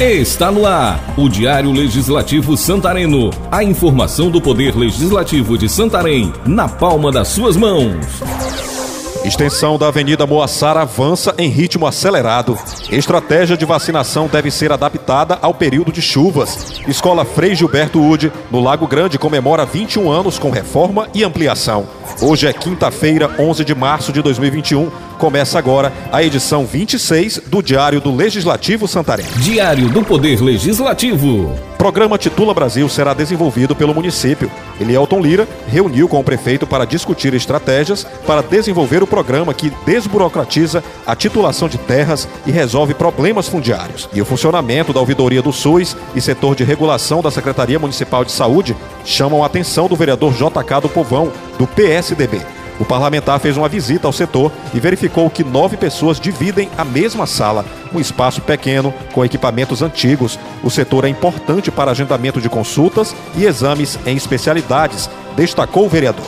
Está no ar o Diário Legislativo Santareno. A informação do Poder Legislativo de Santarém na palma das suas mãos. Extensão da Avenida Moaçara avança em ritmo acelerado. Estratégia de vacinação deve ser adaptada ao período de chuvas. Escola Frei Gilberto Ude, no Lago Grande, comemora 21 anos com reforma e ampliação. Hoje é quinta-feira, 11 de março de 2021. Começa agora a edição 26 do Diário do Legislativo Santarém. Diário do Poder Legislativo. Programa Titula Brasil será desenvolvido pelo município. Elielton Lira reuniu com o prefeito para discutir estratégias para desenvolver o programa que desburocratiza a titulação de terras e resolve problemas fundiários. E o funcionamento da ouvidoria do SUS e setor de regulação da Secretaria Municipal de Saúde chamam a atenção do vereador JK do Povão, do PSDB. O parlamentar fez uma visita ao setor e verificou que nove pessoas dividem a mesma sala, um espaço pequeno, com equipamentos antigos. O setor é importante para agendamento de consultas e exames em especialidades, destacou o vereador.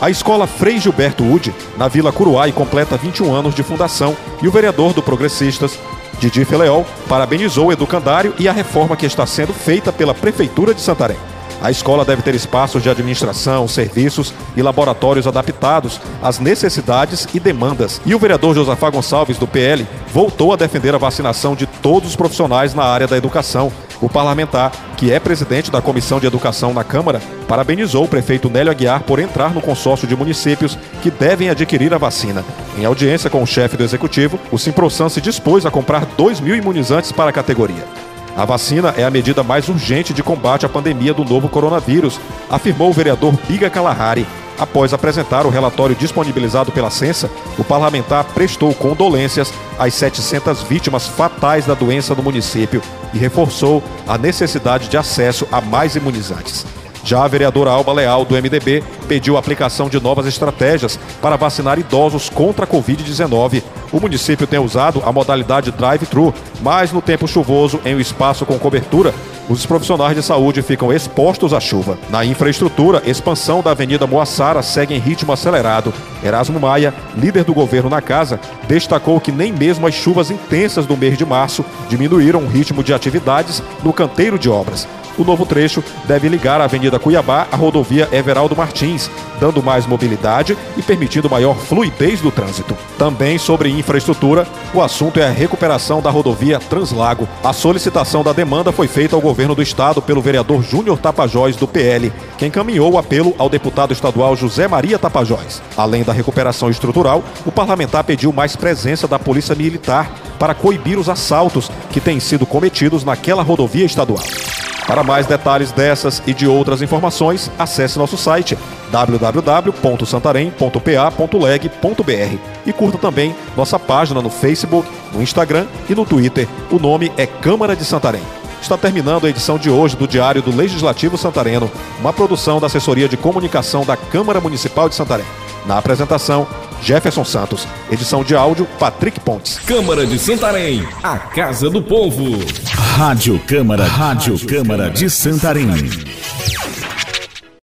A escola Frei Gilberto Ude, na Vila Curuai, completa 21 anos de fundação e o vereador do Progressistas, Didi Feleol, parabenizou o educandário e a reforma que está sendo feita pela Prefeitura de Santarém. A escola deve ter espaços de administração, serviços e laboratórios adaptados às necessidades e demandas. E o vereador Josafá Gonçalves, do PL, voltou a defender a vacinação de todos os profissionais na área da educação. O parlamentar, que é presidente da Comissão de Educação na Câmara, parabenizou o prefeito Nélio Aguiar por entrar no consórcio de municípios que devem adquirir a vacina. Em audiência com o chefe do executivo, o Simprosan se dispôs a comprar 2 mil imunizantes para a categoria. A vacina é a medida mais urgente de combate à pandemia do novo coronavírus, afirmou o vereador Biga Kalahari. Após apresentar o relatório disponibilizado pela Censa, o parlamentar prestou condolências às 700 vítimas fatais da doença no município e reforçou a necessidade de acesso a mais imunizantes. Já a vereadora Alba Leal, do MDB, pediu a aplicação de novas estratégias para vacinar idosos contra a Covid-19. O município tem usado a modalidade drive-thru, mas no tempo chuvoso, em um espaço com cobertura, os profissionais de saúde ficam expostos à chuva. Na infraestrutura, expansão da Avenida Moaçara segue em ritmo acelerado. Erasmo Maia, líder do governo na casa, destacou que nem mesmo as chuvas intensas do mês de março diminuíram o ritmo de atividades no canteiro de obras. O novo trecho deve ligar a Avenida Cuiabá à rodovia Everaldo Martins, dando mais mobilidade e permitindo maior fluidez do trânsito. Também sobre infraestrutura, o assunto é a recuperação da rodovia Translago. A solicitação da demanda foi feita ao governo do estado pelo vereador Júnior Tapajós, do PL, que encaminhou o apelo ao deputado estadual José Maria Tapajós. Além da recuperação estrutural, o parlamentar pediu mais presença da Polícia Militar para coibir os assaltos que têm sido cometidos naquela rodovia estadual. Para mais detalhes dessas e de outras informações, acesse nosso site www.santarém.pa.leg.br e curta também nossa página no Facebook, no Instagram e no Twitter. O nome é Câmara de Santarém. Está terminando a edição de hoje do Diário do Legislativo Santareno, uma produção da Assessoria de Comunicação da Câmara Municipal de Santarém. Na apresentação, Jefferson Santos. Edição de áudio, Patrick Pontes. Câmara de Santarém, a Casa do Povo. Rádio Câmara, Rádio Câmara de Santarém.